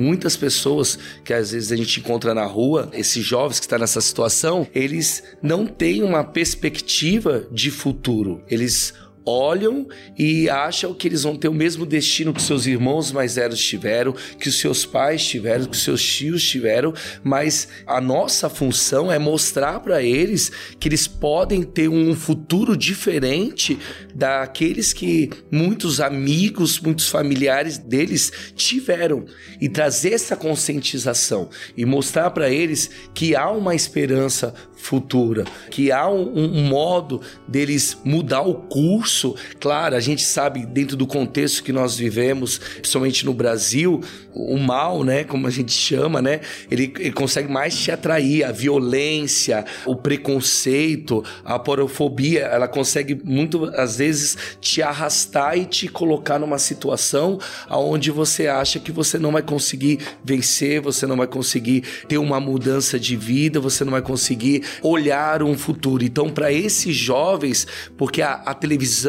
Muitas pessoas que às vezes a gente encontra na rua, esses jovens que estão nessa situação, eles não têm uma perspectiva de futuro. Eles olham e acham que eles vão ter o mesmo destino que seus irmãos mais velhos tiveram, que os seus pais tiveram, que os seus tios tiveram, mas a nossa função é mostrar para eles que eles podem ter um futuro diferente daqueles que muitos amigos, muitos familiares deles tiveram e trazer essa conscientização e mostrar para eles que há uma esperança futura, que há um, um, modo deles mudar o curso. Claro, a gente sabe dentro do contexto que nós vivemos, principalmente no Brasil, o mal, né, como a gente chama, né, ele, ele consegue mais te atrair, a violência, o preconceito, a porofobia, ela consegue muito às vezes te arrastar e te colocar numa situação aonde você acha que você não vai conseguir vencer, você não vai conseguir ter uma mudança de vida, você não vai conseguir olhar um futuro. Então, para esses jovens, porque a, a, televisão,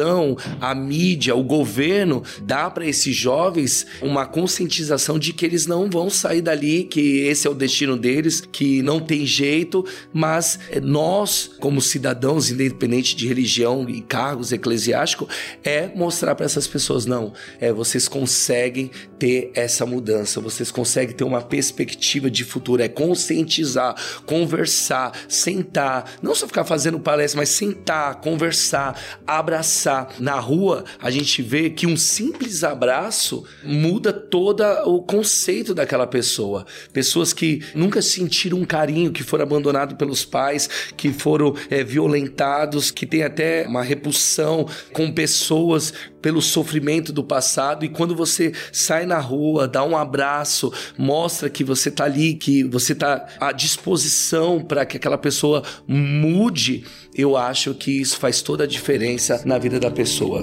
a mídia, o governo dá para esses jovens uma conscientização de que eles não vão sair dali, que esse é o destino deles, que não tem jeito, mas nós, como cidadãos, independente de religião e cargos eclesiásticos, é mostrar para essas pessoas: não, é, vocês conseguem ter essa mudança, vocês conseguem ter uma perspectiva de futuro, é conscientizar, conversar, sentar, não só ficar fazendo palestra, mas sentar, conversar, abraçar. Na rua, a gente vê que um simples abraço muda todo o conceito daquela pessoa. Pessoas que nunca sentiram um carinho, que foram abandonados pelos pais, que foram é, violentados, que têm até uma repulsão com pessoas pelo sofrimento do passado e quando você sai na rua, dá um abraço, mostra que você tá ali, que você tá à disposição para que aquela pessoa mude, eu acho que isso faz toda a diferença na vida da pessoa.